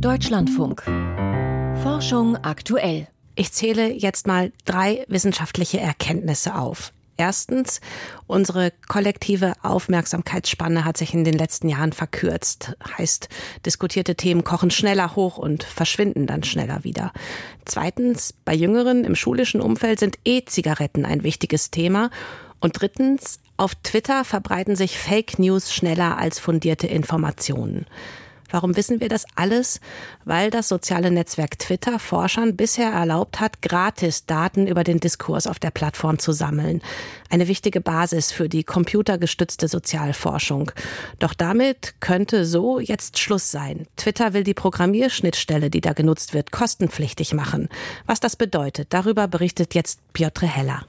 Deutschlandfunk. Forschung aktuell. Ich zähle jetzt mal drei wissenschaftliche Erkenntnisse auf. Erstens, unsere kollektive Aufmerksamkeitsspanne hat sich in den letzten Jahren verkürzt. Heißt, diskutierte Themen kochen schneller hoch und verschwinden dann schneller wieder. Zweitens, bei Jüngeren im schulischen Umfeld sind E-Zigaretten ein wichtiges Thema. Und drittens, auf Twitter verbreiten sich Fake News schneller als fundierte Informationen. Warum wissen wir das alles? Weil das soziale Netzwerk Twitter Forschern bisher erlaubt hat, gratis Daten über den Diskurs auf der Plattform zu sammeln. Eine wichtige Basis für die computergestützte Sozialforschung. Doch damit könnte so jetzt Schluss sein. Twitter will die Programmierschnittstelle, die da genutzt wird, kostenpflichtig machen. Was das bedeutet, darüber berichtet jetzt Piotr Heller.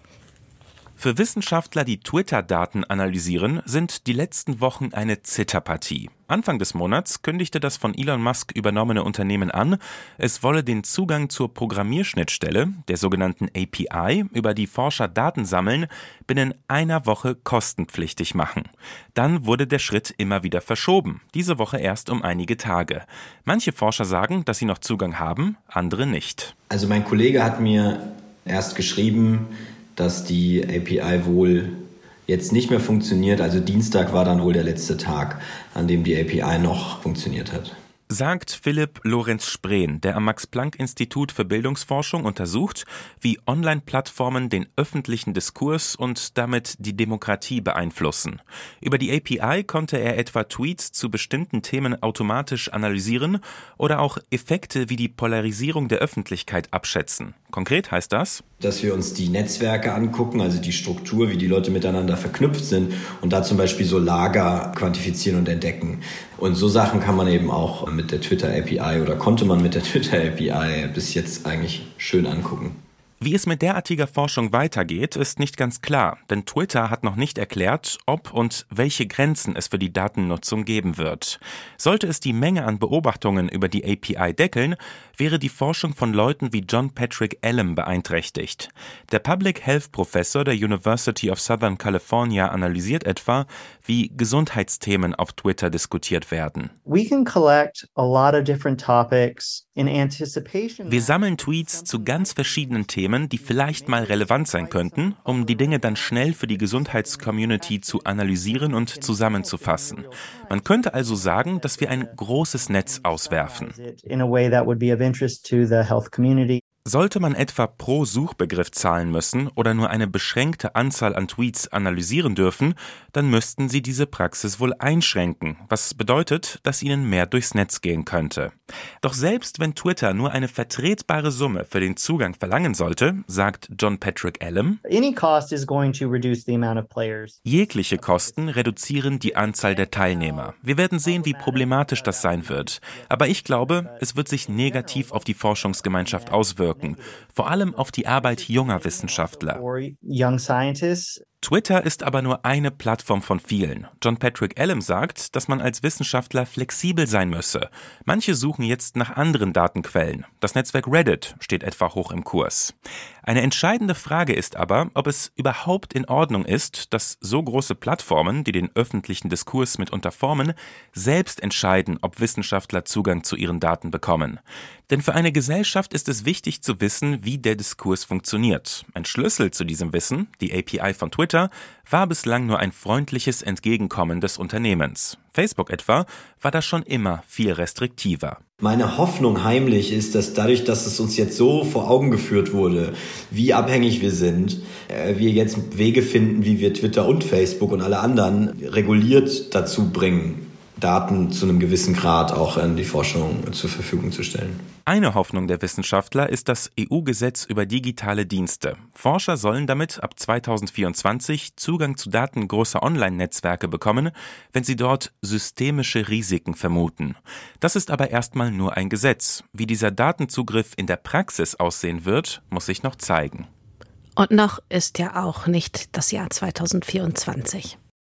Für Wissenschaftler, die Twitter-Daten analysieren, sind die letzten Wochen eine Zitterpartie. Anfang des Monats kündigte das von Elon Musk übernommene Unternehmen an, es wolle den Zugang zur Programmierschnittstelle, der sogenannten API, über die Forscher Daten sammeln, binnen einer Woche kostenpflichtig machen. Dann wurde der Schritt immer wieder verschoben, diese Woche erst um einige Tage. Manche Forscher sagen, dass sie noch Zugang haben, andere nicht. Also mein Kollege hat mir erst geschrieben, dass die API wohl jetzt nicht mehr funktioniert. Also Dienstag war dann wohl der letzte Tag, an dem die API noch funktioniert hat sagt Philipp Lorenz Spreen, der am Max-Planck-Institut für Bildungsforschung untersucht, wie Online-Plattformen den öffentlichen Diskurs und damit die Demokratie beeinflussen. Über die API konnte er etwa Tweets zu bestimmten Themen automatisch analysieren oder auch Effekte wie die Polarisierung der Öffentlichkeit abschätzen. Konkret heißt das, dass wir uns die Netzwerke angucken, also die Struktur, wie die Leute miteinander verknüpft sind und da zum Beispiel so Lager quantifizieren und entdecken. Und so Sachen kann man eben auch mit der Twitter API oder konnte man mit der Twitter API bis jetzt eigentlich schön angucken. Wie es mit derartiger Forschung weitergeht, ist nicht ganz klar, denn Twitter hat noch nicht erklärt, ob und welche Grenzen es für die Datennutzung geben wird. Sollte es die Menge an Beobachtungen über die API deckeln, wäre die Forschung von Leuten wie John Patrick Allen beeinträchtigt. Der Public Health Professor der University of Southern California analysiert etwa, wie Gesundheitsthemen auf Twitter diskutiert werden. Wir sammeln Tweets zu ganz verschiedenen Themen Themen, die vielleicht mal relevant sein könnten, um die Dinge dann schnell für die Gesundheitscommunity zu analysieren und zusammenzufassen. Man könnte also sagen, dass wir ein großes Netz auswerfen. Sollte man etwa pro Suchbegriff zahlen müssen oder nur eine beschränkte Anzahl an Tweets analysieren dürfen, dann müssten sie diese Praxis wohl einschränken, was bedeutet, dass ihnen mehr durchs Netz gehen könnte. Doch selbst wenn Twitter nur eine vertretbare Summe für den Zugang verlangen sollte, sagt John Patrick Allen, jegliche Kosten reduzieren die Anzahl der Teilnehmer. Wir werden sehen, wie problematisch das sein wird. Aber ich glaube, es wird sich negativ auf die Forschungsgemeinschaft auswirken wirken, vor allem auf die Arbeit junger Wissenschaftler. Twitter ist aber nur eine Plattform von vielen. John Patrick Allen sagt, dass man als Wissenschaftler flexibel sein müsse. Manche suchen jetzt nach anderen Datenquellen. Das Netzwerk Reddit steht etwa hoch im Kurs. Eine entscheidende Frage ist aber, ob es überhaupt in Ordnung ist, dass so große Plattformen, die den öffentlichen Diskurs mitunter formen, selbst entscheiden, ob Wissenschaftler Zugang zu ihren Daten bekommen. Denn für eine Gesellschaft ist es wichtig zu wissen, wie der Diskurs funktioniert. Ein Schlüssel zu diesem Wissen, die API von Twitter, war bislang nur ein freundliches Entgegenkommen des Unternehmens. Facebook etwa war da schon immer viel restriktiver. Meine Hoffnung heimlich ist, dass dadurch, dass es uns jetzt so vor Augen geführt wurde, wie abhängig wir sind, äh, wir jetzt Wege finden, wie wir Twitter und Facebook und alle anderen reguliert dazu bringen, Daten zu einem gewissen Grad auch in die Forschung zur Verfügung zu stellen. Eine Hoffnung der Wissenschaftler ist das EU-Gesetz über digitale Dienste. Forscher sollen damit ab 2024 Zugang zu Daten großer Online-Netzwerke bekommen, wenn sie dort systemische Risiken vermuten. Das ist aber erstmal nur ein Gesetz. Wie dieser Datenzugriff in der Praxis aussehen wird, muss sich noch zeigen. Und noch ist ja auch nicht das Jahr 2024.